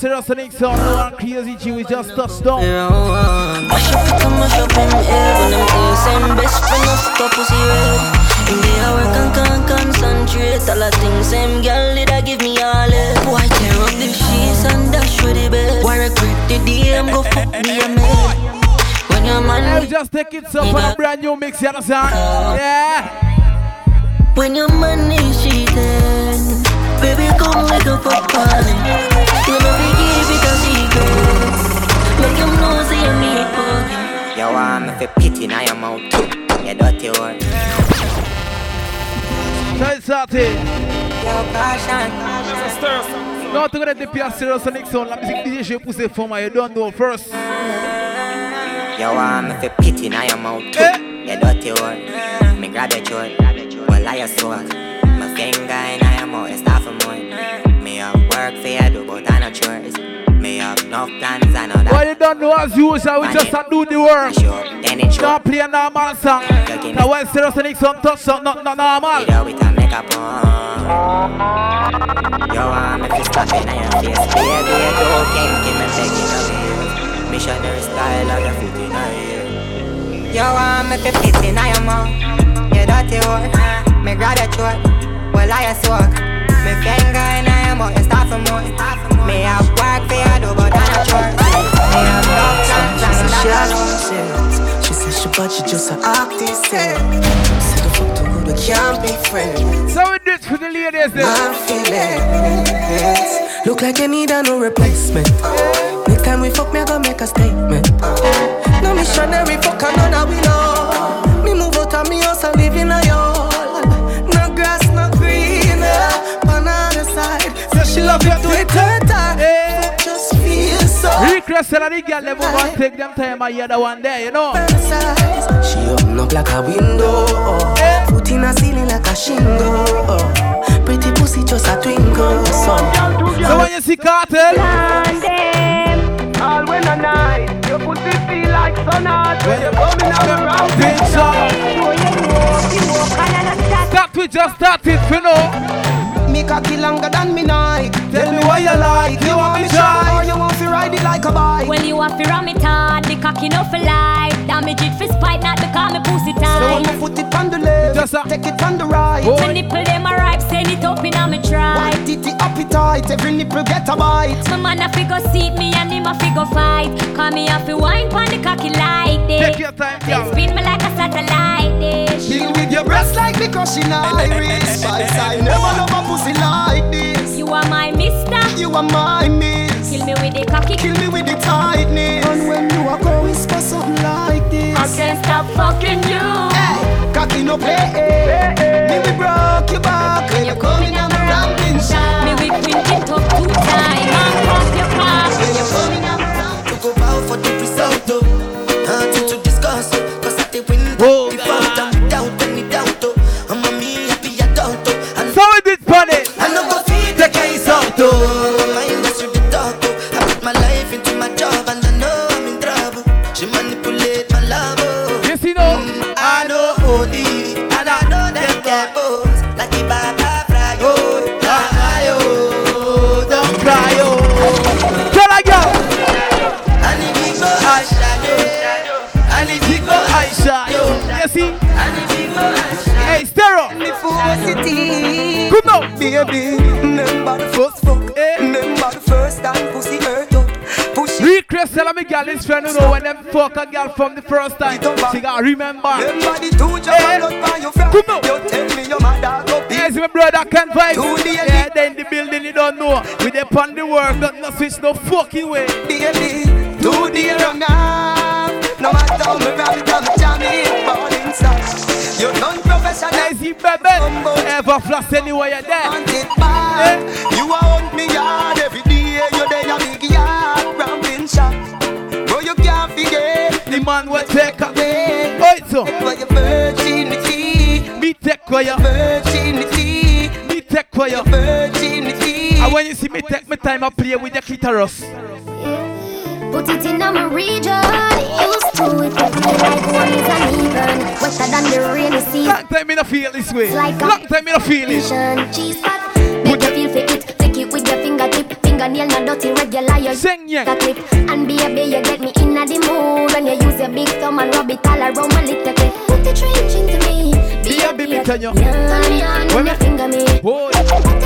talk about serious and Nixon. No one crazy G, we just touched down. Round one. Mash up it and mash up him head. When them say same best friend of fuck pussy red. In the hour can can concentrate. All the things same girl did I give me all it. Why tear up the sheets and dash with the bed? Why regret the DM go fuck me a man? When your man I'll just take it up on a brand new mix, you understand? Yeah. When your money cheating, baby come make a fuck party. You know we give it a secret. Make him know say you need fuck. You want me for pity now your mouth? You dirty word So it's started. Yo, caution Non, tu connais depuis à Serious and Nixon. La musique DJ, j'ai poussé fort, mais you don't know first. You want me for pity now your mouth? You dirty word Me grab your throat Well, I you do But I not chores Me have enough plans I know that. Well, you don't know as usual, we just a do the work. Then it's Don't play a normal song. Now when Serious and Nixon touch something, not, not normal. You Video with a makeup on You want me to stop in your face. Baby, you don't kinky Me begging of you Missionary style of your foot in your ear You want me to fit in your mouth. You dirty word Me grab your throat. Well, I a swag Me finger in your mouth You start for more Me have work for you do But I not chores Me have no plans She And said she that had no sense. She said she but she just a act the same. Said the fuck to good we can't be friends. So we do it for the ladies then. My feelings look like you need a new replacement. Next time we fuck, me I gonna make a statement. No missionary fuck, and none of we know. Me move out of me house and live in a she love you to it her time. Just feel so. Request and the girl, they move and take them time I hear the one day, you know. She open up like a window, oh. foot in a ceiling like a shingle. Oh. Pretty pussy just a twinkle. So, So when you see cartel, All when a night, your pussy feel like sun hot when you're coming around. big song. Start we just started, you know. Me cocky longer than me night. Tell me why you like, You want me shy or you want to ride it like a bike? Well, you have to ram it hard, the cocky no for life. Damage it for spite, not because me pussy So tight. me put it on the left, Just take it on the right. Oh. My nipple them a send it up in a me try. White titty appetite, every nipple get a bite. My man a figure seat me and him a figure fight. Call me a fi wine pon the cocky like this. Take your time, Then girl. spin me like a satellite dish. Deal with your breasts like the crushing iris. Spice, I never love a pussy like this. You are my mister. You are my miss. Kill me with the cocky. Kill me with the tightness. And when you are going whisper something like this. I can't stop fucking you. Hey, cocky no play. Me we broke your back when you coming Aisha. Hey, Stero. city. Come now. Baby, remember the first fuck. Remember the first time pussy hurt you. Push. Request tell me girl this friend you know when them fuck a girl from the first time. She got remember. Remember the two jump and blood by your friend. On. You tell me your mother go. Yes, my brother can days. Yeah, then the building you don't know. We dey on the work, not no switch no fucking way. Baby, two dear and half. No matter how me rap I'm jamming, Lazy baby, ever floss anywhere you're there. Want it bad. You a hunt me yard every day. You there a big yard, ramping shot. Bro, you can't forget. The man will take a Take Oi, so for your virginity, me take for you, virginity, me take for you. virginity. And when you see me take my time, I play with the clitoris. Put it in my region. Used to it, play like one is uneven. Wetter than the rainy season. Long time in the feel this way. Like a- Long time in the feel it. Cheese pot, make you feel for it. Take it with your fingertip. Fingernail not dirty, regular. You Sing yeah. a clip. And baby, you get me in the mood when you use your big thumb and rub it all around my little clip. Put the trench into me. Be a baby, turn your- Yan, yan, Wait when me- you finger me. Boy.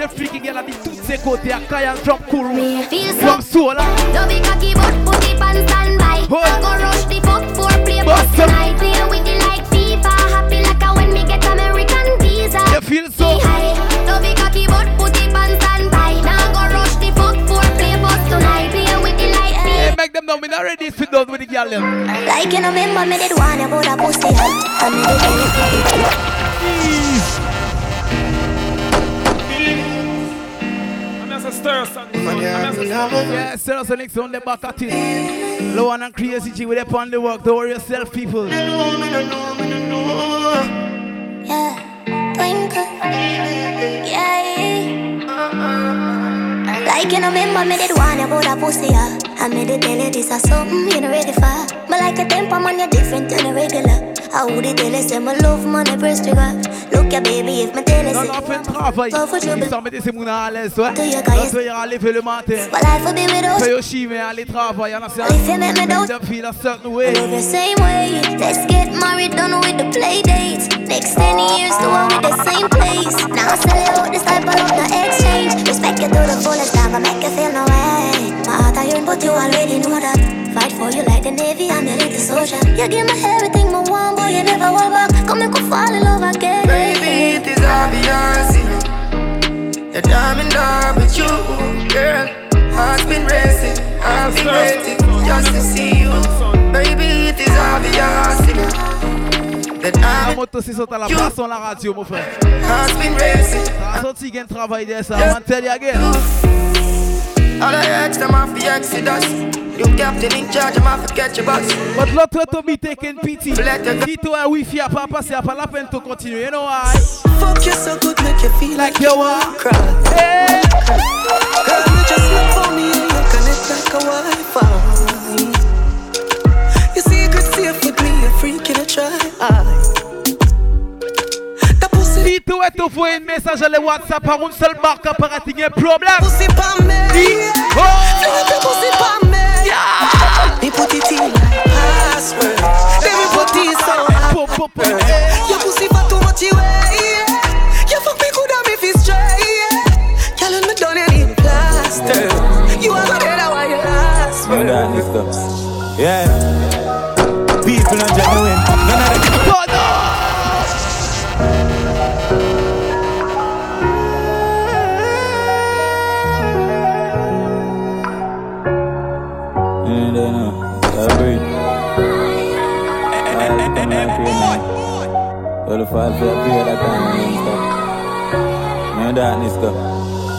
Put the trench into me. Big up say freaky girl at the Tutsi Kote a Kayan from Kuru. Me feel so From Sola. Don't be cocky but put it on standby oh. Hold. I go rush the fuck for play up. tonight Play with the like FIFA Happy like a when me get American visa You feel so? High. Don't be cocky but put it on standby Now go rush the fuck for play bus tonight Play with the like Hey, FIFA make them know me not ready sit down with the girl. Like you know remember me did one about a pussy And me did Yeah, send us a next on the back at it. Lowan crazy G with up on the work. Don't worry yourself, people. Yeah Twinkle Yeah Like you know remember me did one about a pussy yeah. I made it tell you this is something you not ready for But like a temper man you're different than a regular I would tell you say my love money press trigger Look ya baby if me tell you Non, say non, fais travail. Go. Ils s'en ces mounas à l'aise, ouais. Do you Quand guys- tu iras lever le matin. My life will be with us Fais au chimé, aller travailler. En Well, if you make me doubt them feel a certain I way. you same way. Let's get married, done with the play dates. Next 10 years, do it with the same place. Now sell you out this type of love, no exchange. Respect you to the fullest, never make you feel no way. My heart iron, but you already know that. Fight for you like the Navy, I'm your little soldier. You give me everything, my one boy, you never want back. Come make me fall in love again. Baby, it is obvious, you know, that I'm in love with you, girl. Heart's been racing, I've been waiting just to see you. Baby, it is obvious, you know, that La moto, c'est à la place sur la radio, mon frère. sorti gain travail de ça. I'm tell you again. All I ask them off the exodus. You captain in charge, I'm off to catch your bus. But l'autre to be taking pity. Si toi wifi a pas passé, a pas la peine de continuer. You know why? Fuck you so good, make you feel like you are. cry. Hey. Girl, you just look for me and you connect like a Wi-Fi. Your secret safe with me, a freak in a try. The pussy, Si tu es envoyé un message à le WhatsApp par une seule marque apparaît un problème. pussy pa me. Oh. Fling up your pussy pa me. Me put it in like password. Then me put it so hard. Po, po, po. Your pussy for too much you weigh. You fuck me good and me feel straight. Girl, when me done you need plaster. You are gonna get why you last. Man, that is the- Yeah. Now. All the five for a period of time. and stuff. No darkness go.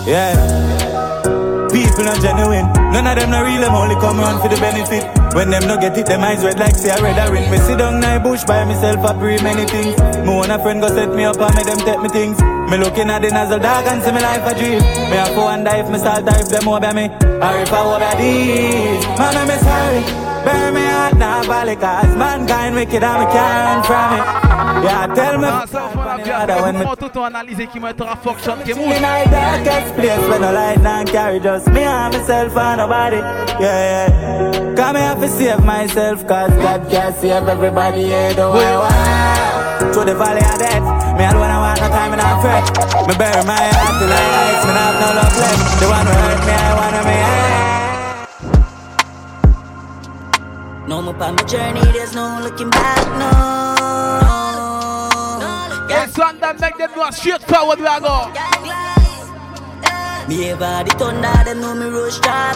Yeah. People are genuine. None of them not real, them only come around for the benefit. When them no get it, them eyes red like say I red a ring. Me sit down in bush by myself, I pray many things. Me want a friend go set me up and make them take me things. Me looking at the nozzle dog and see me life a dream. Me a go wonder if me start if them over me. Or if I over this. Man, I'm sorry. Bury me heart now, valley, cause mankind wicked and me can't from it. Yeah, tell me. Ah, ça, on va when bien the other when me faire tout ton analyse qui m'a été function qui in mouche. a darkest place where no light don't carry just me and myself and nobody. Yeah, yeah. Come here to save myself, cause God can save everybody. Yeah, the way I To the valley of death. Me alone, I want no time and I fret. Me bury my heart till I ice, me not have no love left. The one who hurt me, I wanna me. Yeah. No more on my journey, there's no looking back, no. Yes, one that make them know straight forward we are go. Me ever the thunder, them know me rush down.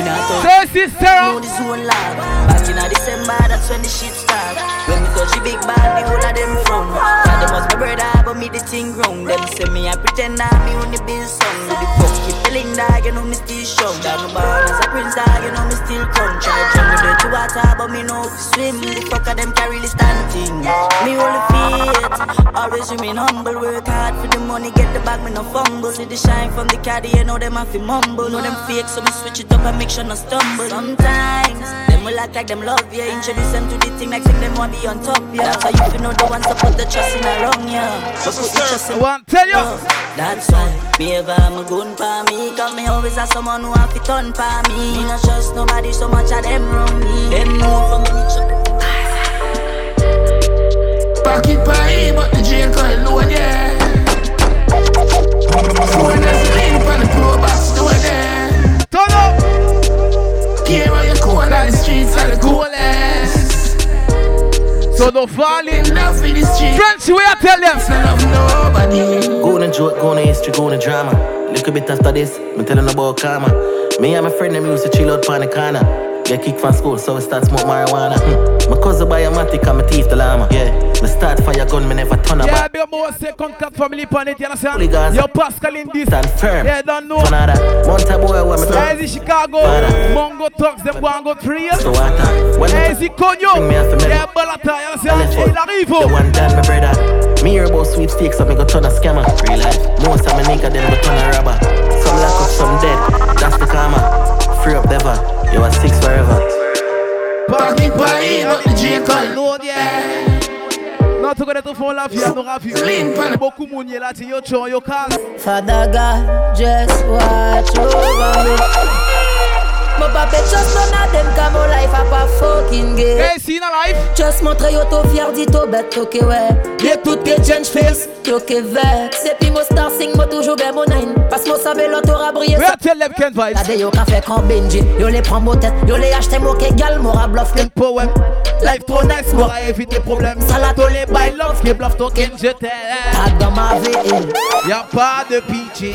Me not touch Say, sister. know the zone lag. Back a December, that's when the shit start. When me touch the big band, the whole of them from. God Them was my brother, but me the thing wrong. Them say me I pretend that me on the song. With the fuck keep feeling dog, you know me still strong. Dog no born as a prince dog, you know me still come. Try jump with dirty water, but me know swim. The fuck of them carry the stand thing. Me only faith, always remain humble. Work hard for the money, get the bag, me no fumble. See the shine from the caddy, you know them have to mumble. Know them fake, so me switch it up and make sure no stumble. Sometimes them will act like them love you. Introduce them to the thing like them want be on top, yeah. So you fi know the ones to put the trust in a wrong, yeah. But put the trust in One tell you. Oh, that's why me ever am a gun for me Cause me always have someone who have to turn for me Me not trust nobody so much of them wrong me Them move from me Pocket So no falling. Love for the streets. French, we I tell them. Son of nobody. Go on joke, go on history, go on a drama. Little bit after this, me telling about karma. Me and my friend them used to chill out on the corner. Get kicked from school, so we start smoke marijuana. Hmm. My cousin buy a matic and my teeth the llama. Yeah, me start fire gun, me never turn Yeah, about. big more say contact family pan it, you understand? Hooligans. Yo, Pascal in this. Stand firm. Yeah, don't know. Tornado, Monta boy, where me from? is Chicago? Mongo talks, them and go three. So water. When Hey, me is it Conyo? Bring me a familiar. Yeah, Balata, you understand? Go. Larivo. The one done, my brother. Me hear about sweepstakes, so me go turn a scammer. Real life. Most of my nigga, them go turn a robber. Some lock up, some dead. That's the karma. Free up never. You are six forever. Pocket pie, but the jail call low Lord, yeah. Not to go to phone laugh here, no laugh here. Lean pan- Beaucoup moun ye la ti yo chon yo cast. Father God, just watch over me. Mon papa just none of them car mon life a pas fucking gay. Hey, see in a life. Just montre yo to fier dit to bête ok ouais. Y'a tout que change face, yo que vex. Et puis mon star sing moi toujours ben mon nine. Parce mon savait l'autre aura brillé We ça. a tell them Ken Vybz. Tade yo ka fait quand Benji, yo les prend mon tête, yo les achète mo que gal, mora bluff Ken poem. Life trop nice, m'aura évité problème. Salato les by love, qui bluff token, je t'aime. Tag dans ma vie, Y'a pas de pitié.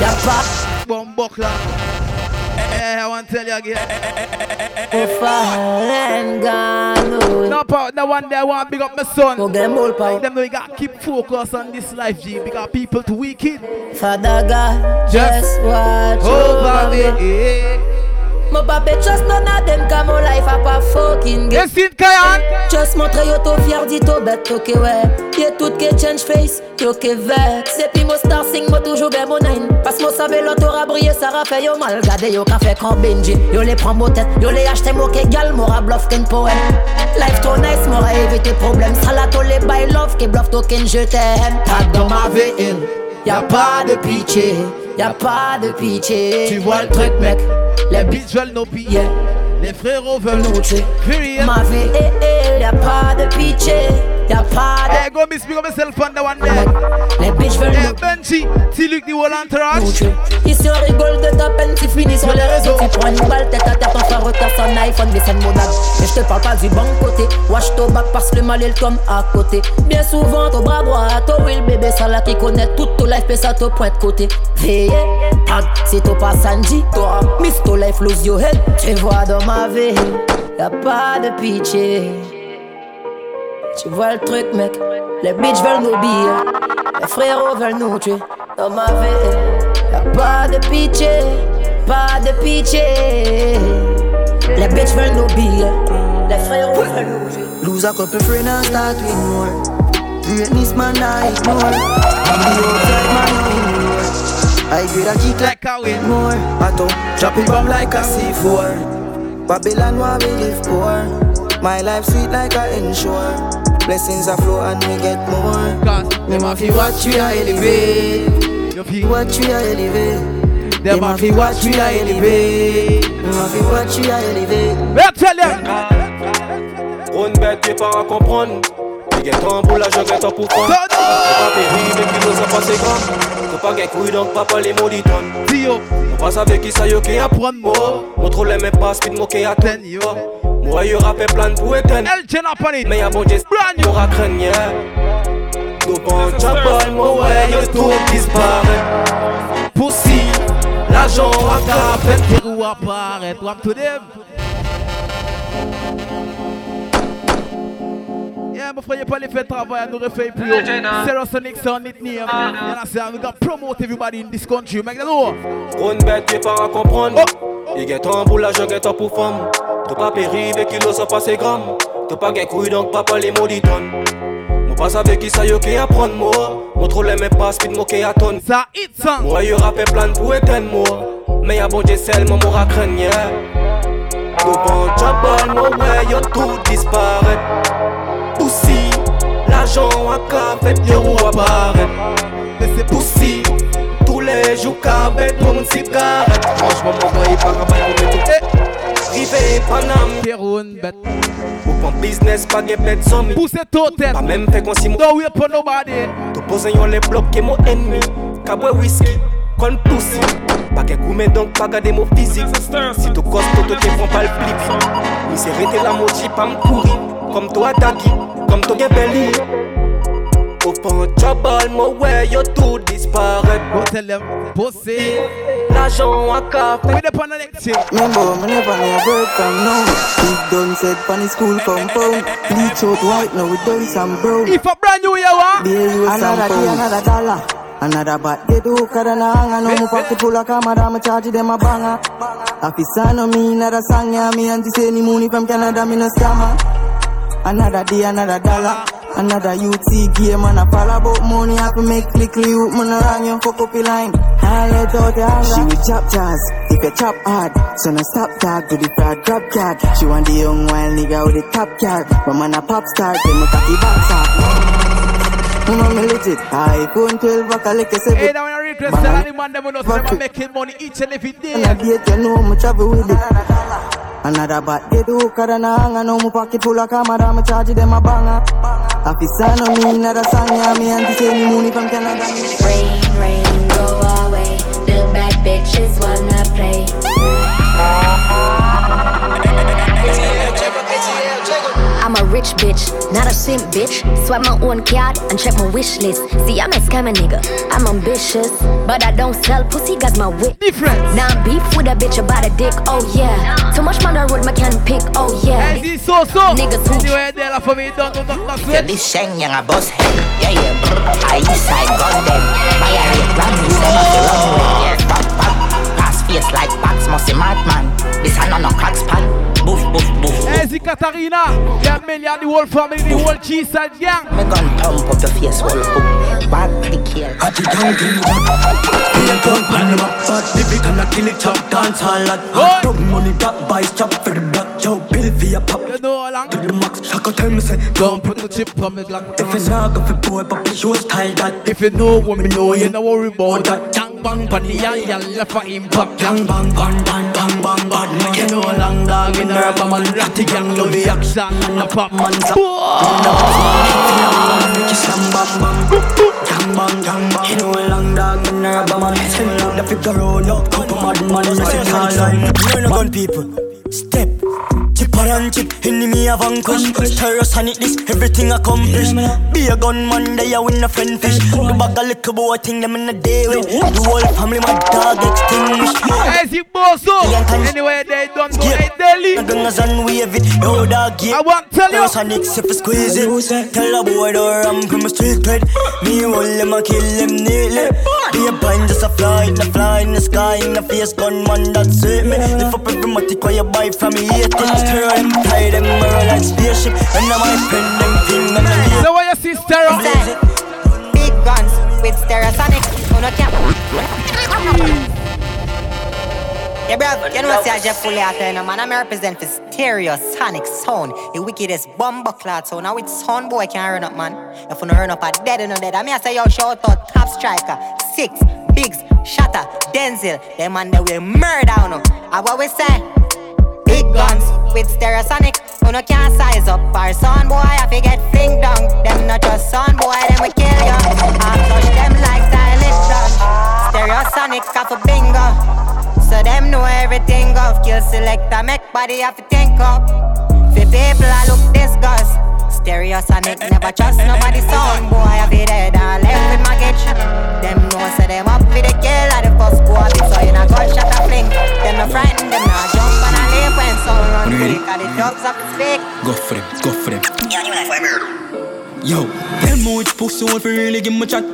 y'a pas Bon, boc là. Eh, I want to tell you again. de foreign gun. no. No, pa, no one I want to big up my son. Go get more power. Them know you gotta keep focus on this life, G. Because people too wicked. Father God, Just just watch over me. me. Eh. Mon papa just none of them car mon life a pas fucking gay. You see it, Kayan? Just montre yo to fier dit to bête ok ouais. Y'a tout que change face, yo que vex. Et puis mon star sing moi toujours ben mon nine. Parce mon savait l'autre aura brillé, ça ra fait yo mal. Gade yo ka fait quand Benji, yo les prend mon tête, yo les achète mo que gal, mora bluff ken poème. Life trop nice, mora évité problème. Salato les by love, que bluff token je t'aime. Tag dans ma veine, y'a pas de pitié, y'a pas de pitié. Tu vois le truc mec, les bitches Bitch veulent nos yeah. Les frérots veulent nous tuer. Ma vie est elle, y'a pas de pitié, y'a pas Hey, go miss me, go myself on the one de. Les bitches veulent Hey, Benji, T-Luc, the whole nous entourage. Ici on rigole de ta peine, tu finis sur les réseaux. Tu prends une balle tête à tête, on fait retard son iPhone, mais c'est une monade. Et je te parle pas du bon côté. Watch ton bac parce que le mal il tombe à côté. Bien souvent, ton bras droit, ton will bébé, ça là qui connaît tout ton life, mais ça te pointe côté. Veillez, tag, si t'as pas Sanji, toi, miss ton life, lose your head. Tu vois dans ma vie, y'a pas de pitié. Tu vois le truc, mec. Les bitches veulent nos billets. Les frérots veulent nous tuer. Dans ma vie, y'a pas de pitié. Pas de pitié. Les bitches veulent nos billets. Les frérots veulent nous tuer. Lose a couple friends and start with more Greatness man I ignore On the outside man I ignore I grade a kick like Like a win. more I don't drop it bomb like a C4 Babylon where we live poor My life sweet like a ensure Blessings are flow and we get more Them a fi watch we a elevate Watch we a elevate them a fi watch we a elevate. Them a fi watch we a elevate We a tell them. Une bête part à comprendre. Est temps pour la jungle, temps pour prendre. Don't Pas péri, mais qui nous a passé grand. Faut pas couille, donc papa les maudits tonnes. Tio, On passe avec qui ça y est, qui a apprendre more. Montre les mêmes pas, speed moqué à Ten ten yo. Moi, y aura plein pour éteindre. El Jen up on it. Mais y'a bon geste, Brand new. pour à craindre, yeah. Dopant, chapal, mon ouais, y'a tout disparaît. Pussy. L'argent à café. Qui roule apparaît. Rap to them. Yeah, même before you probably fait travail nous refait plus haut. Serosonic sound it name. You understand? We got promote everybody in this country. Make the. Trop une bête, t'es pas à comprendre. Il get en boule, je get en pour femme. T'as pas péri, kilos, ça passe grammes. T'as pas gain couille, donc pas les tonnes. Mon passe avec qui ça y est apprendre moi. Mon trop les mêmes pas, speed moqué à tonne. Ça hit ça. Moi, y rappelle plein pour éteindre moi. Mais y'a bon Dieu seulement mon racragne, yeah. Devant Jabal, mon ouais, y'a tout disparaît. Poussi, l'argent à café, les roues apparaît. Mais c'est poussi, tous les jours qu'à bête, mon cigarette. Franchement, mon boy, pas qu'à bail pour tout. Rivé, Panam. Kéroun, bête. Ou pas business, pas de bête, zombie. Pousse totem. Pas même fait qu'on s'y Don't wait for nobody. Te pose yon les blocs, qui mon ennemi. Caboué whisky, con poussi. Pas coup, mais donc pas garder mon physique. Si tu costes, tu te prends pas le flip. Oui, c'est la moitié, pas me courir. Comme toi, Dagi, comme toi, Belly. Au fond, trouble, mon way, yo tout disparaît. Go tell them, pussy. L'argent à café. We depend on next year. Remember, me never never come now. Big done said funny school compound. Bleach out white, now we done some brown. If a brand new year, what? There you another day, another dollar. Another bat, they do kada na hanga no mo pocket full of camera, me charge them a banger. Officer no me, another song ya me and say any money from Canada, me no scammer. Another day, another dollar. Another UT game and a fall about money. I can make click you man around you fuck up your line. I let out the anger. She will chop jazz if you chop hard So no stop tag to the fraud drop card. She want the young wild nigga with the top card. But man a pop star. Then me cocky box up. Mama me legit. I couldn't tell back a lick say Hey, now when I request tell the man them know say I'm making money each and every day. And I date you know me travel with it Another bat get hook and a hanger No my pocket full of camera Me charge them a banger Officer no me another song Yeah me and say me money from Canada Rain, rain, go away. The bad bitches wanna play rich bitch, not a simp bitch. Swipe my own card and check my wish list. See, I'm a scammer nigga. I'm ambitious, but I don't sell pussy, got my wit. Different. Now I'm beef with a bitch about a dick, oh yeah. Too much man road, my can pick, oh yeah. Hey, this so so. Niggas who Anyway, there la for me, don't don't don't don't Yeah, this shang yang a boss head. Yeah, yeah, brr. I east side gun them. My area Grammys, them off the runway. Yeah, pop, pop. Pass face like Pax, must be madman. This a no no cracks pan. See Katarina. Yeah, Melia, the whole family, the whole cheese side gang. Me gun thump up your face, whole hook. Bad the kill. At the young thing, Feel gun pan them up, but the big and I kill it chop dance all lot. Hot dog money black buys chop for the black Joe bill for your pop. You know how long? To the max, I could tell me say Don't put no chip on me like If it's not good for boy, but please show style that. If you know what me know, you know worry about that. Bang pan the yan left for impact. Bang bang bang bang bang bang bang man. You know long dog in the rubber man, ratty gang love the action and the pop man. Make you slam bang bang. Gang bang gang bang. You know a long dog in the rubber man. Tell me long the figure roll yo. Couple mad man in the signal line. A gun people. Step. Baran enemy a vanquish Stereosonic this, everything accomplished. Yeah, Be a gunman, they a win a friend fish. The bag a little boy thing them in a day with. The whole family my dog extinguished. As you boss up, anyway they don't go they daily The gunners and wave it, yo dog get. I want tell you Sonic if you squeeze it. Tell a boy I'm from a street cred. Me will them a kill them neatly. Be a blind just a fly in the fly in the sky. In the face gunman that suit me Lift up every matic while you buy from me. 18 your empire, them are like spaceship. And now my friend, them thing, man. So what you see, stereo, Big guns with Stereosonic. Oh, no cap. Yeah, bro, you know see I Jeff Foley out there, man. I'm represent for Stereosonic Sound, the wickedest bomber clad sound. Now it's sound boy can't run up, man. If you no run up, I dead and no dead. I mean, I say yo, shout out, top striker, six, bigs, shatter, Denzel. Them man, they will murder, you know. I what we say? Big guns with stereosonic. Uno can't size up our son boy. I forget fling down. Them not just son boy, them we kill you. I flush them like silent lunch. Stereosonic off a bingo. So them know everything of kill selector make body have to think up. For people I look disgust. Stereosonic eh, eh, never eh, trust nobody sound boy. I be dead and left with my gitch. Them know so them up for the kill at the first go for them, go for them Yo, tell me which pussy want for really give me chat.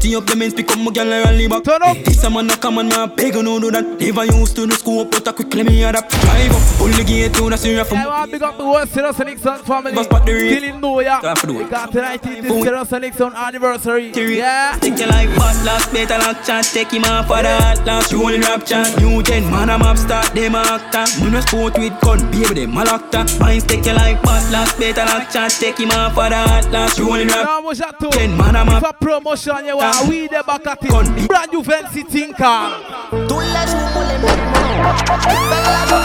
Dirty up the men, pick up my girl and rally back. Turn up. This a man a come and a beg you no do that. Never used to the school, but I quickly me adapt. Drive up, pull the gate to the serious from. I want big up the whole Serious Nixon family. Bust back the rate. Still in know ya. Time for do it. Got tonight is the Boom. Serious Nixon anniversary. Yeah. Take your life but last better like chance Take him off for the hot last You only rap chance New gen man I'm up start Them a actor no sport with gun Baby them a actor Minds take your life but last better like chance Take him off for the hot last You only rap that? Ten man I'm If a promotion you want, we the back at it. Brand new fancy thinker. Tous les jours, mon les mecs, Fais la joie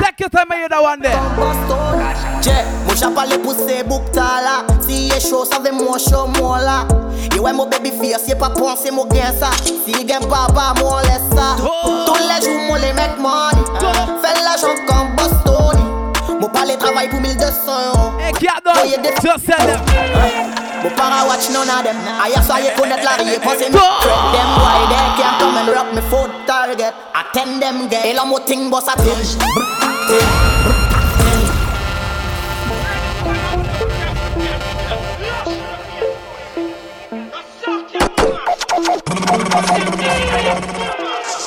Take your time and hear that one there. Che, mou chapale pou se boukta la Si ye show, sa ve mou show mou la. Ye wè mou baby face, ye pa ponse mou gen sa Si gen pa pa mou lè sa Tous les jours, mou les mek money. Fè l'argent comme Bostoni Mou pale travay pou 1200 euro Hey, Kiado, just sell them Mou para watch none of them. Aya so ye konet la riye Pense me Fred them boy They can't come and rock me food target. Attend them get. E la mou ting boss a ting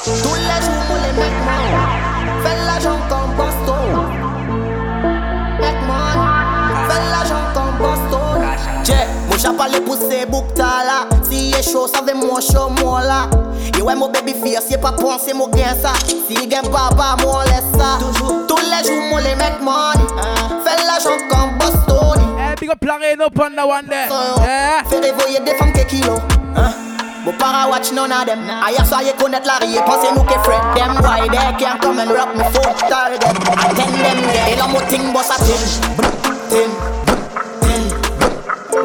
Tous les jours, moi les man Fais l'argent comme mou chapale pou se boukta la Si ye show, sa ve mou show mou la Ye wè mou baby face, ye pa ponse mou gen sa Si gen pa pa mou lè sa Tous les jours, moi les mecs money. Fais l'argent comme Boston Hey, eh, big up Larry, no on that one there. Yeah. Fais réveiller des femmes qui kilo. Hein? Mou para watch none of them. Aya so ye konet la riye Pense nou ke Fred them. Boy They can't come and rock me food target. Attend them get E la mou ting boss a ting Brr, Ting. brr, ting brr.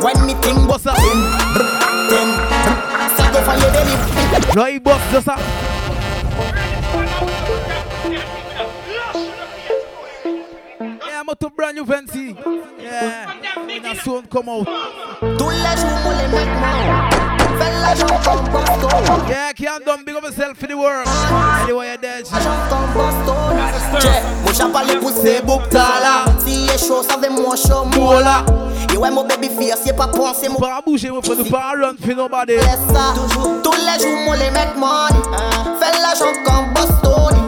When me ting boss a ting brr, Ting brr. Go for your belly No, he boss just a. Yeah, I'm to brand new fancy. Yeah. And that soon come out. Tous les jours, moi les mecs man Fais l'argent comme Boston Yeah, can't done big up yourself for the world. Anyway, you're dead. Che, mou chapale pou se boukta la Si ye show, sa ve mou show mou Ye wè mou baby face, ye pa ponse mou Pas bouger, mon frère, pas run for nobody. Laisse ça Tous les jours, moi les mecs money Fais l'argent comme Bostoni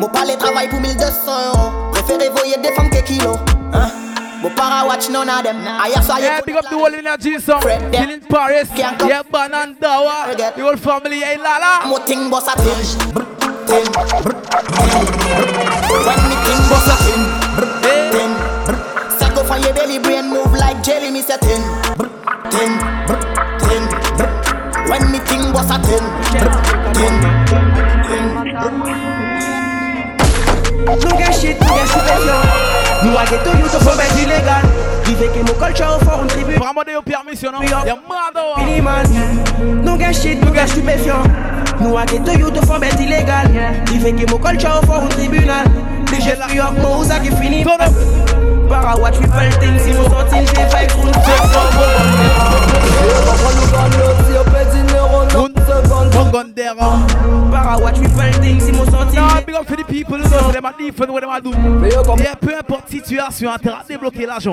Mou pale travail pour 1200 euros voyer des femmes que kilo hein? Mou para watch none of them Aya so Yeah, big up the whole energy song. Still in Paris. Yeah, Ban and Dawa. The whole family, hey, Lala. Mo ting boss a ting Nou gen shit, nou gen stupéfiant Nou a ghetto you to fò bête illégal Rive ke mou culture ou un tribu. Vraiment de permission, non? Y'a mado. Minimal Nou gen shit, nou gen stupéfiant Nou a ghetto you to fò bête illégal Rive ke mou culture ou un tribunal. Deje la yok mou ouza ki fini Para watch we fell things Si nou sorti l'de fay koun Para watch things Si nou sorti Non, big up for the people who know them are different what them are do. Yeah, peu importe situation, train de débloquer l'argent.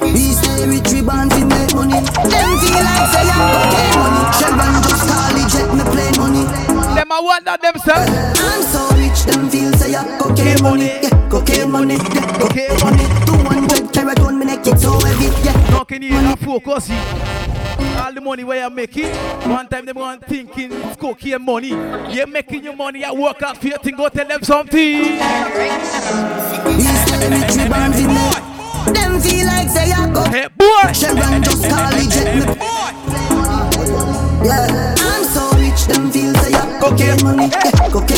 We stay rich, we born to make money. Them feel like say I'm okay money. Chevron just call it jet, me play money. Them a wonder themselves. I'm so rich, them feel say I'm cocaine money. Yeah, cocaine money. Yeah, cocaine money. 200 carat on me neck, it's so heavy. Yeah. No, can you hear focus? see? All the money where you making, one time they going thinking it's cocaine money. You're making your money, I work out for your thing, go tell them something. Rich, we born to make. Them feel like say I'm cocaine. Hey, boy. Chevron just call it jet, me. Yeah, I'm so rich, them feel say cocaine money. Yeah, money. Yeah,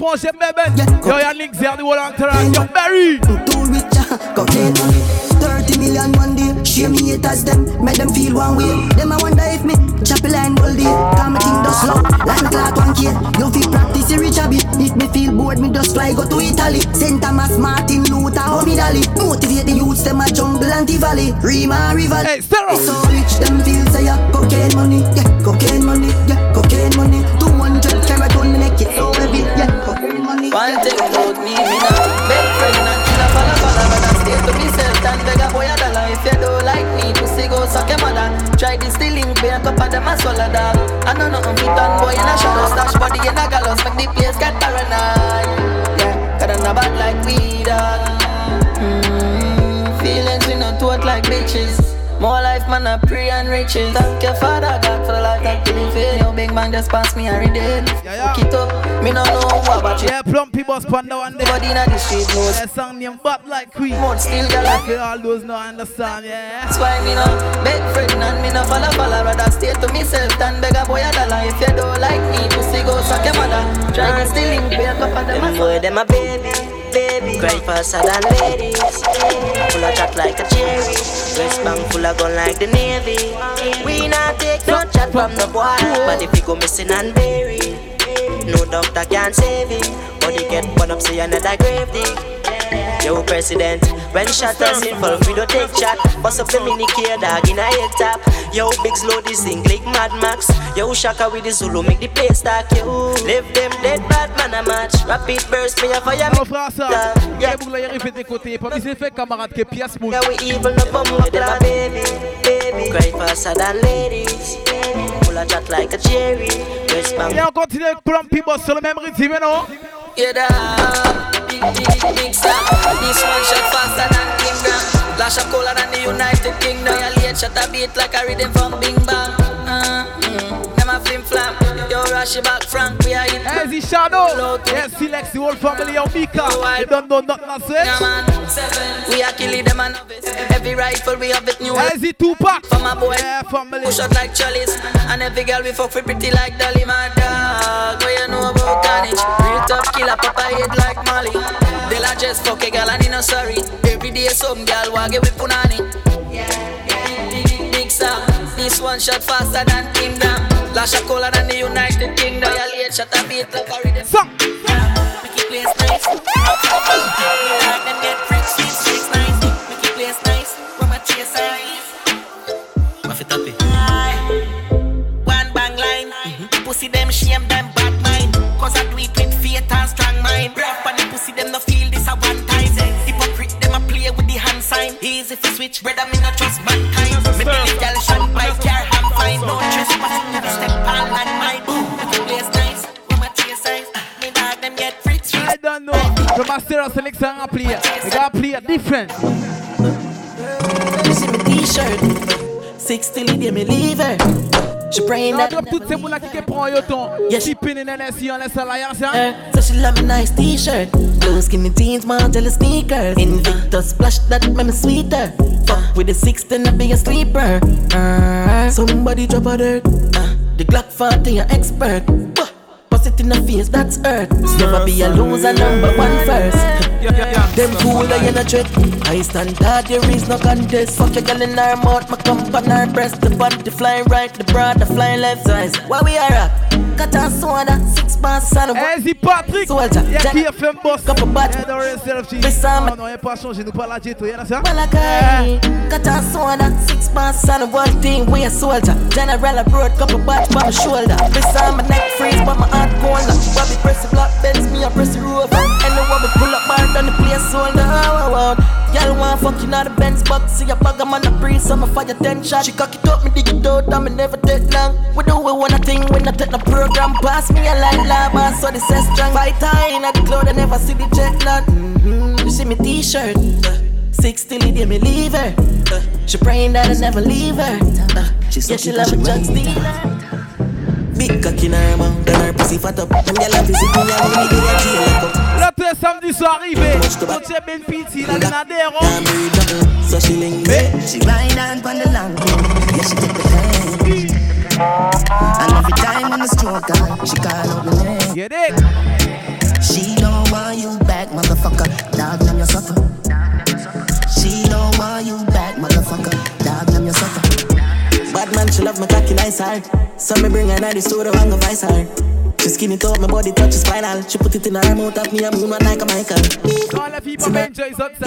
ya franchise, baby. Yo, your links there, the whole entourage. Yo, Barry. too rich. ya. Cocaine money. 30 million one day. Share me haters them. Make them feel one way. Them I wonder if me chop a line all day. Come me think just slow. Like clock one kid. You feel practice reach a bit. If me feel bored, me just fly go to Italy. Saint Thomas Martin Luther. How me dolly. Motivate the youths, them a jungle and the valley. Rima rival. Hey, Stero. So rich, them feel say yeah, cocaine money, yeah, cocaine money, yeah, cocaine money. 200 Try this the link, be a cup of them a swallow dog. I know nothing fit on boy in a shadow, stash body in a gallows, make the place get paranoid. Yeah, cause I'm not bad like we dog. Mm, feelings we not taught like bitches. More life, man, I pray and riches. Thank you, Father God, for the life that you live in. Yo, big man, just pass me every day. Yeah, yeah. Hook it up, me no know what about you. Yeah, plumpy boss panda one day. Body in the street knows. That song named Bop Like Queen. Mode still got like it. All those no understand, yeah. That's why me no beg friend and me no follow follow. Rather stay to myself than beg a boy a dollar. If you don't like me, pussy go suck your mother. Try to steal him, be a cup of them. Boy, them a baby, baby. Cry faster than ladies. Full of chat like a cherry. West bank full of gun like the navy. We not take no chat from the boy, but if you go missing and buried, no doctor can save him. Body get one up, say another grave dig. Yo, president, when shot us in full, we don't take chat. Bust up the mini K dog in a head tap. Yo, big slow this thing like Mad Max. Yo, Shaka with the Zulu make the place stack. Yo, live them dead bad man a match. Rapid burst me a fire. Mon frère ça, yeah, vous l'avez fait des côtés. Pas mis fait camarade que pièce mousse. Yeah, we evil no bum with them a baby, baby. Cry faster than ladies. Full of chat like a cherry. West bank. Et on continue avec Plumpy Boss sur le même rythme, non? Yeah, da. Star. This one shot faster than Kingdom. Lash up colder than the United Kingdom. Your late shot a beat like a rhythm from Bing Bang. Uh, mm. A flim flam. Yo, rush it back, Frank. We are in. Easy Shadow. Yes, select the whole family of Mika. They don't know nothing say. Yeah. We are killing them and novice. Every rifle we have it new. Easy Tupac. For my boy. Yeah, family. Push out like chalice. And every girl we fuck for pretty like Dolly, my dog. What you know about carnage? Real tough killer, papa head like Molly. They'll just fuck a girl and he no sorry. Every day some girl walk with punani. Big star. This one shot faster than Kingdom. Lash a colder than the United Kingdom. Your late shot a beat like a rhythm. Song. Make it place nice. Like them get freak, sweet, sweet, nice. Make it place nice. From a chase eyes. Ma fait. One bang line. Mm-hmm. Pussy them shame them bad mind. Cause I do it with faith and strong mind. Rough on the pussy them no feel this a one time. Hypocrite them a play with the hand sign. Easy for switch, brother me not trust mankind. Play. You gotta play a different. You see my t-shirt. Six till the me leave her. She praying that. Drop toutes ces moulas qui prend yo ton. Chipping in NSC on les alliances. Uh, so she love a nice t-shirt. Blue skinny jeans, Margiela sneakers. Invictus splash that make me sweeter. Fuck with the six, then I be a sleeper. Uh, somebody drop a dirt. Uh, the Glock 40, an expert. Bust it in the face, that's earth. Never be a loser, number one first. Them cooler in a trick. I stand hard, there is no contest. Fuck your girl in her mouth, my on her breast. The body flying right, the broad the flying left size. Why we are at? Cut a soda, six bars, son of Easy eh, Patrick. Soldier, Y'a qui a fait un boss? Couple bad. Yeah, don't yourself, G. Besame. Oh, non, y'a pas changé, nous pas la jet, y'a ça? Malakai, cut a soda, six bars, son of one thing, we a soldier. General abroad, couple bats by my shoulder. Beside my neck freeze, but my heart cold. Bobby press the block, bends me, I press the rover. And the one we pull up hard on the place, soldier. Oh, oh, oh. Y'all want fucking out the Benz box, see a bag, I'm on the breeze, so I'm fire ten shot. She cock it up, me dig it out, and me never take long. We do we wanna thing when I take the program. Pass me a line, lava, so the set strong. Fight high in the cloud, I never see the jet land. Mm-hmm. You see me t-shirt. Uh, Six till the day me leave her. Uh, she praying that I never leave her. Uh, yeah, she love a drug dealer. Big cock in her mouth, then her pussy fat up. Them gyal a visit me, and me dey a jail lock up. Là, tous les samedis sont arrivés. Quand tu Ben Piti, là, les nadero. So she link me. She ride on on the long yeah, she take the pain. And every time when the stroke on, she call out my name. Get it? She don't want you back, motherfucker. Dog, nam your sucker. She don't want you back, motherfucker. Dog, nam your sucker. Bad man, she love my cocky nice hard. So me bring her to the studio and go vice hard. She skin it up, my body touch spinal. She put it in her mouth at me, I'm moon like a Michael. Quand la fille pas bien enjoy ça, peu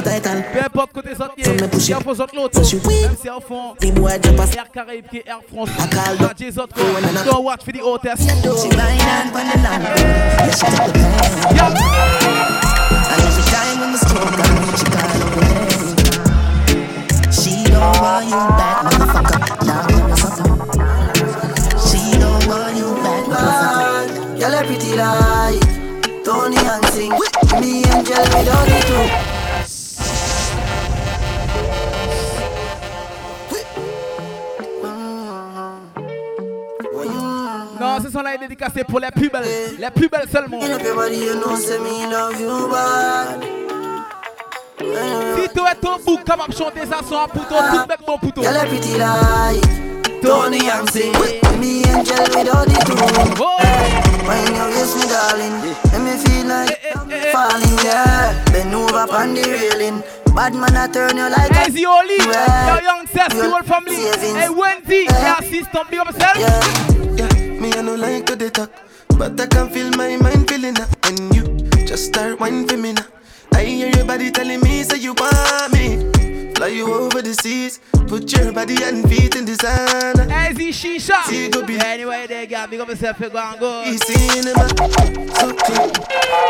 importe côté ça, il y a pour autres l'autre. Même si au fond, Air Caraïbes qui est Air France, pas des autres. Don't watch for the hotels. She line on the land. Yeah, she take the pain. And every time when the smoke on, she call up the name. She don't want you back, motherfucker. Now give me something. Pretty like Tony and sing. Me angel without it too. Non, ce son-là est dédicacé pour les plus belles. Les plus belles seulement. Everybody you know say me love you bad. Si tu es ton bouc, capable de chanter ça son pour ton tout mec bon pour toi. Girl, a pretty like Tony and sing. Me angel without it too. When you kiss me, darling, let me feel like I'm falling, yeah. Bend over on the railing. Bad man, I turn you like Hey, the Oli, your young Seth, the whole family. Hey, Wendy, your sister, big up yourself. Yeah, yeah, me I no like to dey talk, but I can feel my mind feeling up when you just start whining for me now. I hear your body telling me say you want me. Fly you over the seas, put your body and feet in the sand. Hey, the shisha. See, go be Anyway, they got big up yourself, you go and go. easy cinema, uh, so clean.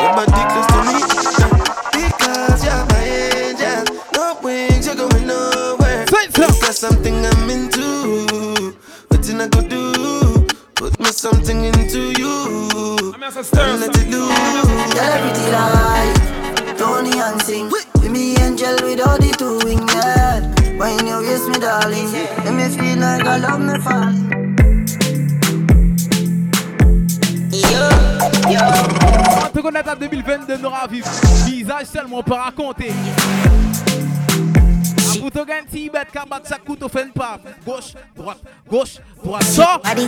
Your body close to me, girl, because you're my angel. No wings, you're going nowhere. You got something I'm into. What did I go do? Put me something into you. I'm and let it do. Girl, a pretty like Tony and sing. Be me angel without the two wing, yeah. When you kiss me, darling, let me feel like I love me falling. On te connaît à 2022, Nora Viv. Visage seulement, on peut raconter. Pour te gagner, si bête, kabat, ça coûte, fait une part. Gauche, droite, gauche, droite. Ça! Body,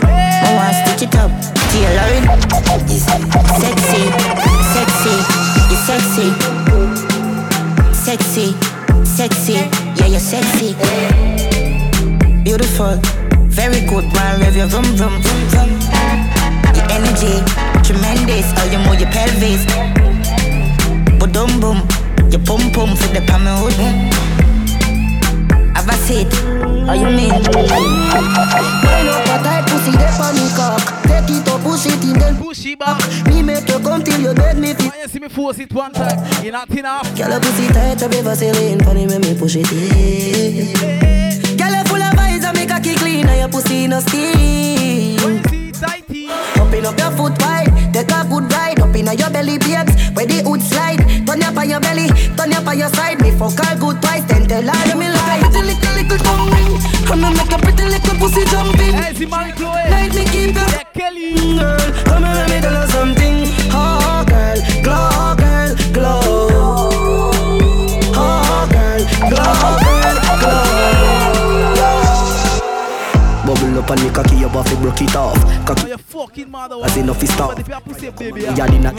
good. Man, rev your vroom vroom vroom vroom. Your energy, tremendous. Oh, you move your pelvis. But Boom boom, your pum pum for the palm hood. Have a seat. Oh, you mean? When up a tight pussy, they panic cock. Take it up, push it in, then push it back. Me make you come till you beg me. When you see me force it one time, you're not enough. Girl, a pussy tight, a river sailing. Funny when me push it in. Girl, you full of vibes, and make a kick clean, and your pussy no steam. Open up your foot wide, take a good ride. Up inna your belly, babes, where the hood slide. Turn up on your belly, turn up on your side. Me fuck her good twice, then tell her me lie. Pretty little little tongue ring, I'ma make a pretty little pussy jumping. Like me keep your Kelly, girl. Cocky, you buff it, broke it off. Cocky, you fucking mother. as enough is stop. Depuis à pousser bébé. Yeah, the nat-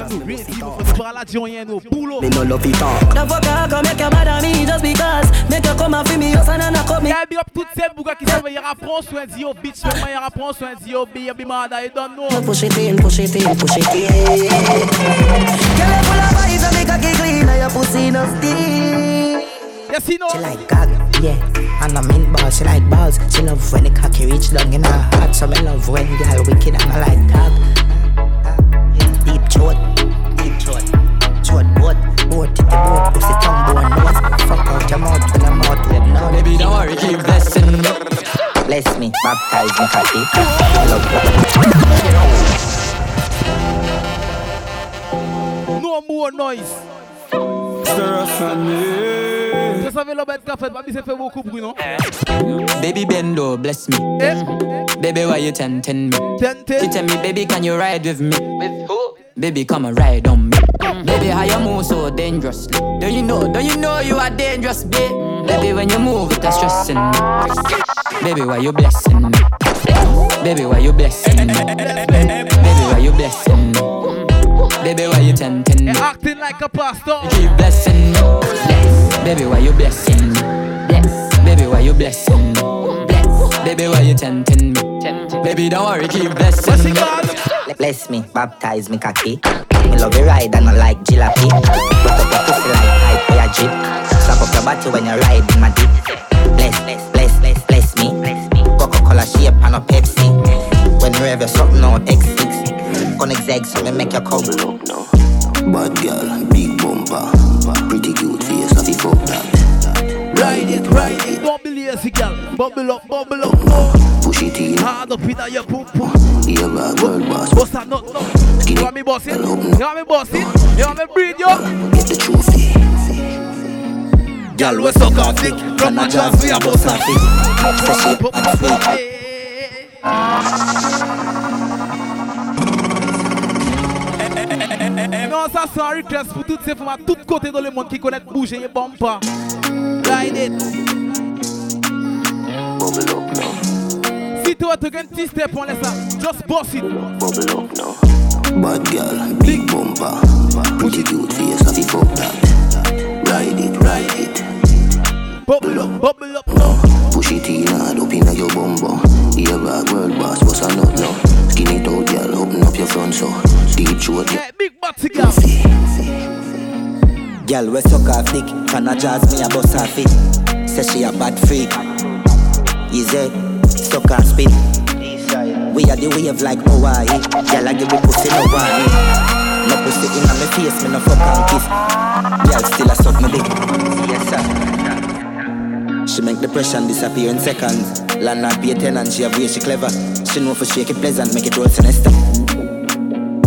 Faut pas la dire rien, no boulot. Me no love it talk. The fuck I come make you mad at me just because Make you come and feel me house and I come me Yeah, big up toutes ces bougas qui savent, il reprend soin de yo, bitch. Vraiment, il reprend soin de yo, baby, mother, you don't know. Push it in, push it in, push it in. Girl, you full of vibes and make a kick clean and your pussy no steam. Yes, you know. She like cock, yeah. And I'm in balls, she like balls. She love when the cocky reach down in her heart. So me love when girl wicked and I like cock. Deep throat, deep throat, throat boat, boat to the boat, pussy tongue bone nose. Fuck out your mouth till I'm out with no. Baby, don't worry, keep blessing me. Bless me, baptize me, cocky. No more noise. Je savais le bête qu'a fait, s'est fait beaucoup bruit, non? Eh. Baby Bendo, bless me. Eh. Baby, why you tempting me? She tell me, baby, can you ride with me? With who? Baby, come and ride on me. Baby, how you move so dangerously? Don't you know? Don't you know you are dangerous, babe? Baby, when you move, it's stressing me. Baby, why you blessing me? Baby, why you blessing me? Baby, why you blessing me? Baby, why you tempting me? Acting like a pastor. You Keep blessing me. Bless. Baby, why you blessing me? Bless. Baby, why you blessing me? Bless. Baby, why you tempting me? Baby, don't worry, keep blessing me. Bless me, baptize me cocky. Me love you ride and I like jalopy. Put up your pussy like pipe or a drip. Slap up your body when you ride in my deep. Bless, bless, bless, bless, bless me. Coca-Cola shape and a Pepsi. When you rev your something out X6. On exeg so me make you come. Bad girl, big bumper, pretty cute face, I fuck that. Ride it, ride it, bubble lazy girl, bubble up, bubble up, oh. Push it in, hard up in your poo poo. Yeah, bad girl, boss. Boss that nut, no. You want me boss it? You want me boss it? You want me breathe yo? Get the trophy. Girl, we suck off dick, from a jazz we a boss off it. Non, ça c'est un request pour toutes ces femmes à tous côtés dans le monde qui connaissent bouger et bumper. Ride it. Si toi tu gagnes 10 steps, on laisse ça. Just boss it. Bubble up now. Bad girl, big bumper, pretty cute face, I fuck that. Ride it, ride it. Bubble up, bubble up now. Push it in hard up inna your bumbo. Yeah, bad world boss, what's a nut now? Skin it out, girl, open up your front so deep throat. Hey, big body girl. Girl, we suck off dick, can a jazz me a bust off it. Say she a bad freak. Easy, suck and spit. We are the wave like Hawaii. Girl, I give me pussy no worry. No pussy inna me face, me no fuck and kiss. Girl, still a suck me dick. Yes sir. She make depression disappear in seconds. Land not pay ten and she have way she clever. She know for shake it pleasant, make it roll sinister.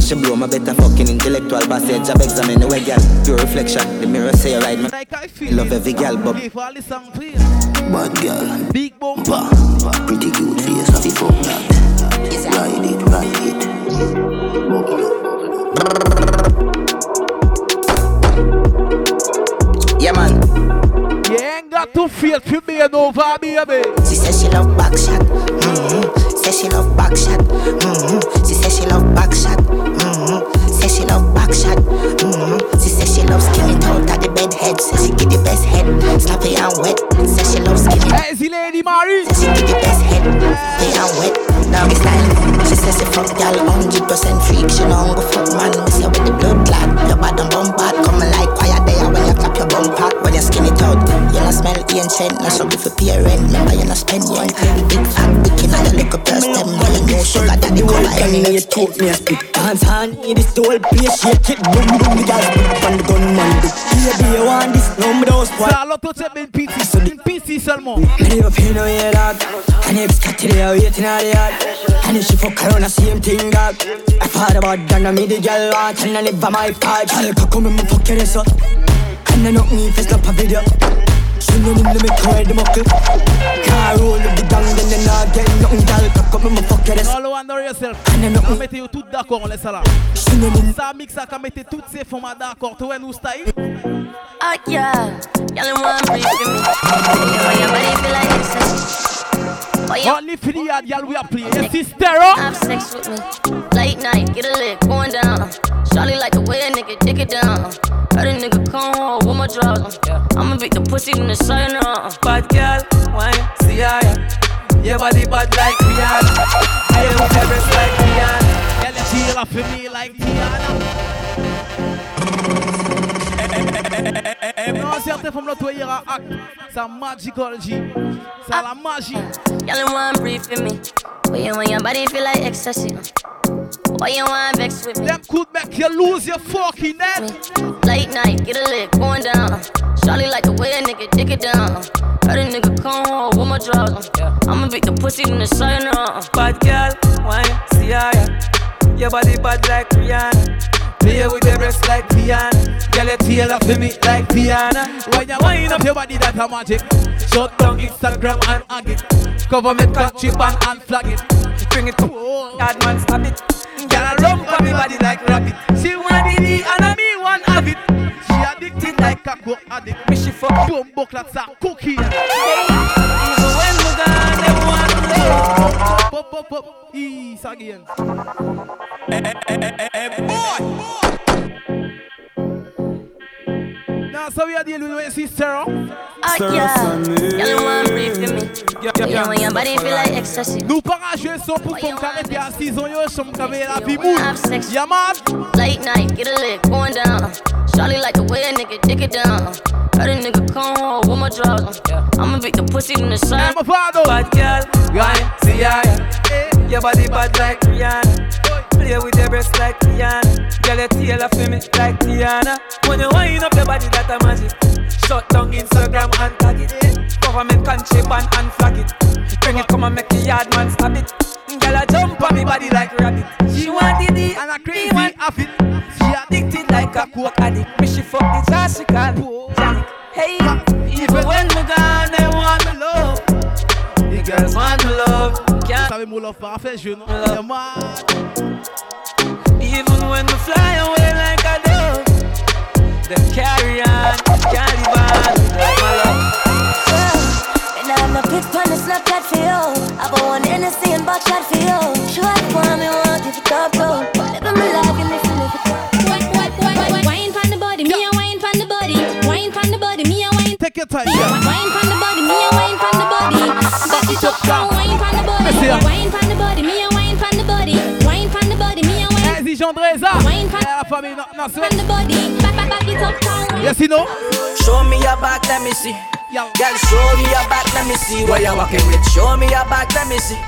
She blow my better fucking intellectual passage. Job examine the way girl, pure reflection. The mirror say right man. Like I feel Love every girl, but If all this song please. Bad girl, Big bumper. pretty cute face, I fuck that. Ride it, ride it. Bubble up. yeah man. You ain't got to feel to be an over, baby. She says she love back shot. Mm-hmm. Say she love back shot. Mm-hmm. She says she love back shot. Mm-hmm. Say she love back shot. Mm-hmm. She says she loves skinny out at the bed head. Say she give the best head. Sloppy and wet. Say she loves skinny. Hey, the lady Mary. Say she give the best head. Sloppy and wet. Now me style. She says she fuck gal 100% freak. She know go fuck man. Me say with the blood clot. Your bad and bump out. Come like quiet bump out. When you skinny out. You not smell ancient. Not so good for parent. Remember you not spend yen. Big fat wicked. Now you look up your stem. Now you know sugar daddy color. Can you your throat me a spit Dance hand in this whole place Shake it boom boom The guys put on the gunman do Baby you want this No me don't spoil Ça, l'autre c'est une PC. Une PC seulement. Me never feel no way dog And if Scotty there waiting on the yard And if she fuck around the same thing dog I thought about that now me the girl want And I never my part Girl come and me fuck your ass up And I knock me if it's not a video She know me me try the muckle Car roll up the gang Then they not get nothing girl Come and me fuck your ass up All under yourself. On mettait yo tout d'accord, on laisse ça là. Ça mixe ça, quand mettez toutes ces formats d'accord. Toi, nous style. Oh yeah, y'all in one breathe for me. Yeah, your body feel like ecstasy. Oh yeah, Only for the yard, y'all we are playing. Yes, sister. oh. have sex with me. Late night, get a lick, going down. Charlie like the way a nigga dick it down. Heard a nigga come home with my drawers. I'ma beat the pussy in the sign on. Bad girl, wine, see ya. Your body bad like Rihanna. I am everest like Rihanna. Girl, feel up for me like Tiana. Non, certaines femmes là, toi, il y aura acte. Ça magical G. Ça la magie. Y'all one breathe for me. Why you want your body feel like ecstasy? Why you want vex with me? Them could make you lose your fucking head. Late night, get a lick, going down. Charlie like the way a nigga dick it down. Heard a nigga come home with my drawers. I'ma beat the pussy in the sign on. Bad girl, wine, see ya. Your body bad like Rihanna. Play with the breasts like Rihanna. Girl, your tail up for me like Rihanna. When you wind up your body, that's a magic. Shut down Instagram and hug it. Cover me cut chip and unflag it. Bring it to hard man, stop it. Girl, I run for me body like rabbit. She want the D and I me want have it. She addicted like a coke addict. Me she fuck you. Boom, bucklet, a cookie. Even when we gone, them want to live. Pop, pop, pop. Ease again. Now, so we are dealing with your sister. huh? Oh yeah, y'all in one breathe for me. Yo, Yeah, when your body feel like ecstasy. Nous para jouer son pour qu'on carré puis à 6 ans yo, som kame la vie mood. Yeah. Late night, get a lick, going down. Charlie like the way a nigga dick it down. Heard a nigga come home with my drawers on. I'ma beat the pussy in the sun. I'm a father. Bad girl, wine, see ya. Your body bad like Rihanna. Play with your breast like Rihanna. Girl, your tail off me like Tiana. When you wind up your body, that a magic. Shut down Instagram and tag it. Government country ban and flag it. Bring it, come and make the yard man stab it. Girl, I jump on me body like rabbit. She want it, and I crazy off it. She addicted like a coke addict. Me she fuck the trash she call. Hey, even when me gone, they want me love. The girls want me love. Vous savez mon love parfait, je non. Yeah, moi. Even when we fly away like a dove, them carry on, carry on like my love. And I'm a pic on the Snapchat for you. I bought one Hennessy and back shot for you. Show up for me, want if it up, bro. Living my life, give me feel if it up. Wine pon the body, me a wine pon the body. Wine pon the body, me a wine. Take your time, yeah. Wine pon the body, me a wine pon the body. Back it up, down. Wine pon the body. Wine pon the body, me a wine pon the body. Wine pon the body, me a wine. Eh, Vas-y, Dreza. Ah. Wine pon eh, la famille, non, non, pon the body. Back, back, back it up, down. Yes, you know. Show me your back, let me see. Girl, show me your back, let me see what you're walking with. Show me your back, let me see.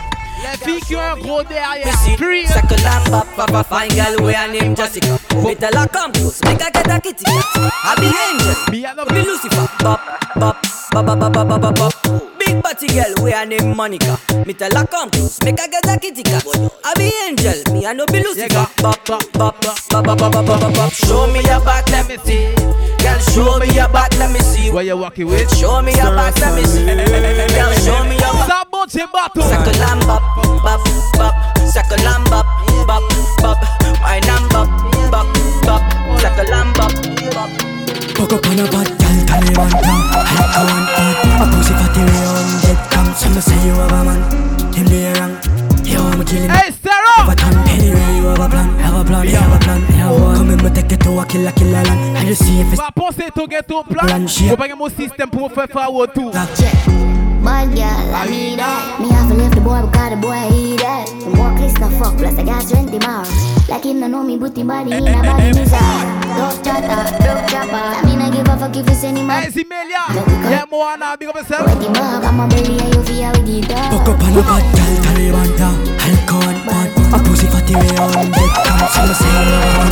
Les filles qui ont un gros derrière. Free. Second lamb up, papa fine girl, we are named Jessica. Me tell her come close, make her get a kitty cat. I be angel, me I be Lucifer. Bop, bop, bop, bop, bop, bop, bop, bop. Big body girl, we are named Monica. Me tell her come close, make her get a kitty cat. I be angel, me I no be Lucifer. Bop, bop, bop, bop, bop, bop, bop, bop, bop. Show me your back, let me see. Girl, show me your back, let me see. Where you walking with? Show me your back, let me see. Girl, show me your back. Sabote battle. Second lamb bop, bop, bop. Second lamb bop, bop, bop. My lamb bop, bop, bop. Second lamb bop, bop. Fuck up on a bad girl, tell me one time I go on hard A pussy for the round dead come Some say you have a man Him do you want me killing Hey, Sarah! Have a ton Anyway, you have a plan. Have a plan, have a plan Have one Come me take it to a killer, killer land. I just see if it's Va penser to get to plan. Faut pas mon système pour faire forward tout Bad girl, I need that. Me have to leave the boy because the boy eat that. The more clicks no fuck, plus I got strength tomorrow. Like him no know me, booty body in a body mizar. Dog chatter, dog chopper. I mean I give a fuck if you send him out. Hey, Zimelia. Yeah, Moana, big up yourself. Wake him up, I'm a belly and you feel with guitar. Fuck up on a bad girl, tell me one time I'll go on bad A pussy for the round dead come Some say you have a man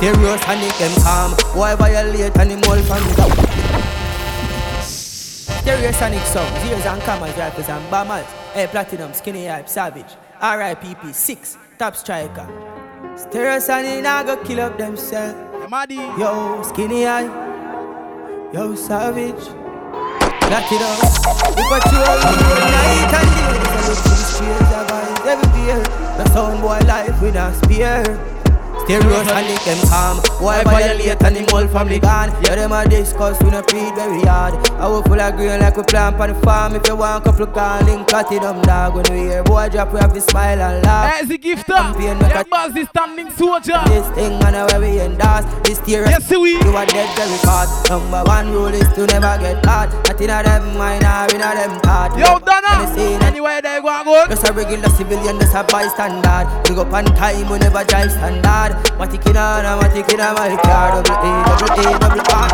Serious and it them calm Why violate and him all from Stereosonic sound, zeros and commas, rifles and bombers. Hey, platinum, skinny hype, savage. RIPP, 6, top striker. Stereosonic, now go kill up themselves. Yo, skinny hype. Yo, savage. Black it up. We patrol night and day. To the streets of eyes everywhere. The sound boy life we not spare. Stereos and lick them calm. Why violate and the whole family gone Yeah, them a discuss, we no feed very hard I will full of green like we plant on the farm. If you want couple call, link cut it them dog When we hear. Boy drop, we have to smile and laugh. As a gifter, yeah, boss the standing soldier. This thing man, where we endorse. This steer Yes, we. You are dead very fast Number one rule is to never get caught. Not in a them mind or in a them thought Yo, Donna, anywhere they go good Just a regular civilian, just a bystander. We go on time, we never drive standard Matic in on, matic in on my car Double A, double A, double R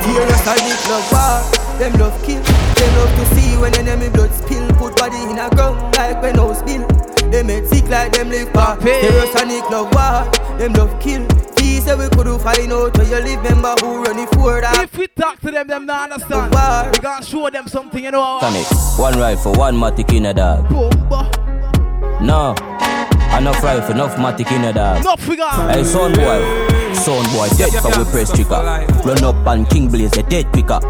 Stereos are the club war. Them love kill They love to see when enemy blood spill. Put body in a ground like when no spill They make sick like them live back Stereos are the club war. Them love kill. Fee say we could find out where you live. Remember who run it for that? If we talk to them, them not understand. We gotta show them something, you know. Sonic, one rifle, one matic in a dog. No Enough rifle, enough matic in a dog. Enough figure. Hey, son boy, son boy, dead for we press trigger. Run up and King Blaze, a dead picker.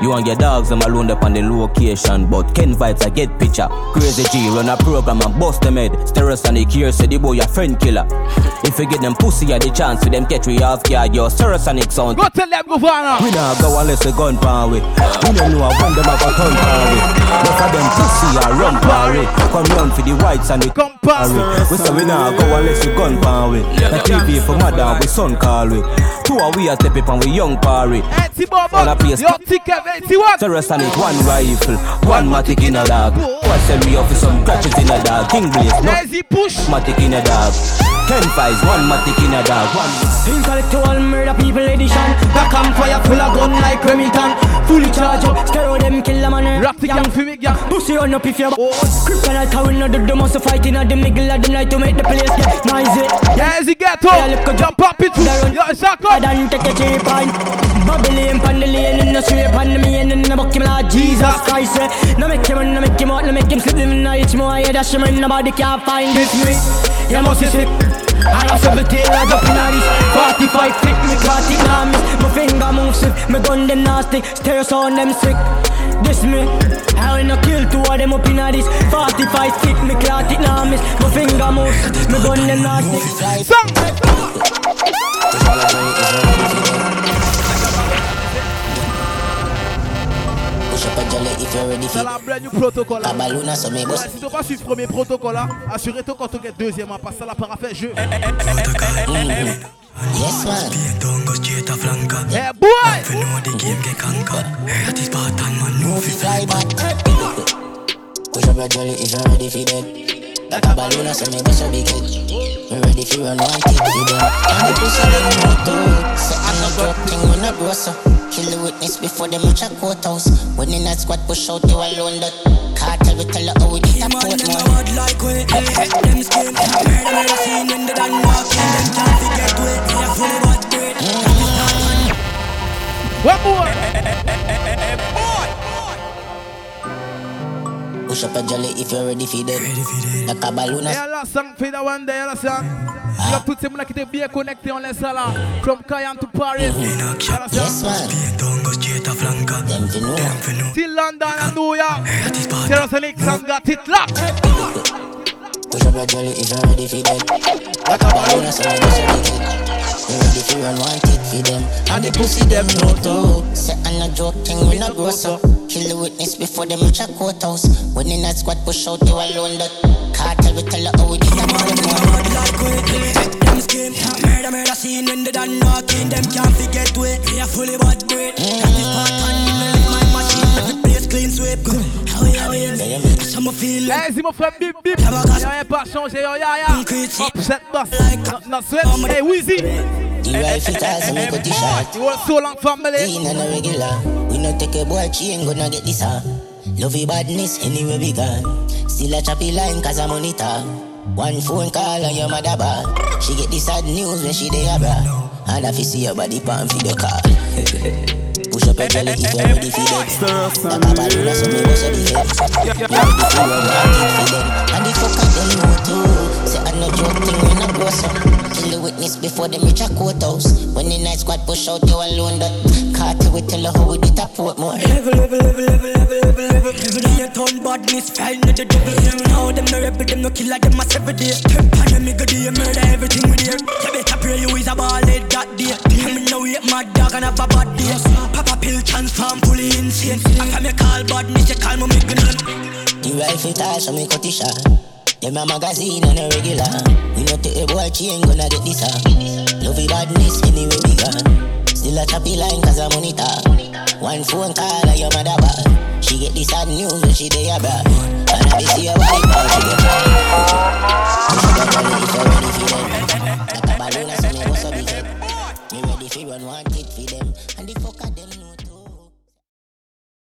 You and your dogs, them alone up on the location. But Ken Vybz, I get picture. Crazy G, run a program and bust them head. Stereosonic here, say the boy a friend killer. If you get them pussy, at the chance for them catch we off guard, your Stereosonic sound. Go tell them, Governor. We not go unless we gun power We don't know when them have a turn power Enough of them pussy a run power Come run for the whites and the compare. We say we not go unless we gun power The TV for madam, we son call we Two of we a step up and we young party. Eh, All a place. Yo, ticket, empty what? Terrorist on it, one rifle, one matic in a dog. Me off with some scratches in a dog. King Blaze, no. Push. Matic in a dog. Ten fives, one matic in a dog. One. Intellectual murder people edition. Back on fire full of gun like Remington. Fully charge up, stereo them kill them on uh, Rock the gang for me, gang. Pussy run up if you're Kryptonite, how we know the dumb also fighting at the middle of the night to make the place get noisy. Yeah, as you get up, jump up it. Yo, Shaka. I don't take a cheap point. Bubbling pan the lane in the straight pan the main and the buck him like Jesus Christ. No make him, no make him out, no make him slip him in the itch more. Yeah, dash him nobody can't find this me. You must be sick. I have 17 I jump in this 45 flick me caught it now miss My finger move swift, me gun them nasty. Stereo sound them sick. This me. I will not kill two of them up in this 45 flick me caught it now miss My finger move swift, me gun them nasty Push up a jolly if you're ready C'est la brand new protocole. La ballona sur mes Ouais, boss. si tu pas suivre le premier protocole, là, assure-toi quand tu es deuxième, hein, passe à la parafait jeu. Yes, man. Yeah, boy! Move fly back. Push up a jolly if you're ready for that. Like a balloon, so me bust a big head. Me ready for run one kick for them. And the pussy them know too. Say I'm not broke thing when I grow so. Kill the witness before them reach a courthouse. When in that squad push out, you alone that. Cartel we tell her how we get a Portmore. like we Them skin Murder murder scene When they done walking Them can't forget we We are fully bad grade mm. What more Push up a jolly if you're ready for that. Like a balloon. Et la sang fait da one day, la sang. Il y a toutes ces gens qui étaient bien connectés, on laisse ça là. From Cayenne to Paris. Mm-hmm. Yes, man. Till London and New York. Stereosonic sang got it locked. Push up a jolly if you're ready for that. Like a balloon, so we bust a big hit. We ready for run one kick for them. And the pussy them know too. Say I'm a joke thing, we not gross up. Kill the witness before them reach a courthouse. When in that squad push out, you alone that. Cartel we tell her how we get a money more. Them skin Murder murder scene When they done walking Them can't forget we We are fully bad grade Got this part on we Some of feel like Vas-y mon frère, bip bip. Y'a rien pas changé, ya ya. Upset boss. Not sweat. Hey Weezy. The rifle toss and me cut the shot. You want so long family? We not a regular. We no take a boy chain gonna get this ah. Love your badness anywhere we gone. Still a choppy line cause I'm on it ah. One phone call and your mother bad. She get the sad news when she dey abroad. And if you see your body pan for the car. And the fuck them know too. Say I no joke thing when I grow some. Kill the witness before them reach a courthouse. When the night squad push out, you alone that. Cartel we tell her how we did a Portmore. Level, level, level, level, level, level, level. Level on your turn badness, flying to the double. Now them no rebel, them no killer, them a seven day. Them pan them nigga day, murder everything we there. You better pray you is a ball head that day. Hear me now, hate mad dog and have a bad day. Papa pill transform fully insane. After me call badness, you call me make The rifle toss so me cut it short. Them a magazine and a regular. We no take a boy chain gonna get this ah. Love your badness we gone. Still a choppy line cause it ah. One phone call and your mother bad. She get the sad news when she dey abroad. And I be see your wife how she get up you're ready for that. Like a balloon so me bust a big. Me ready for one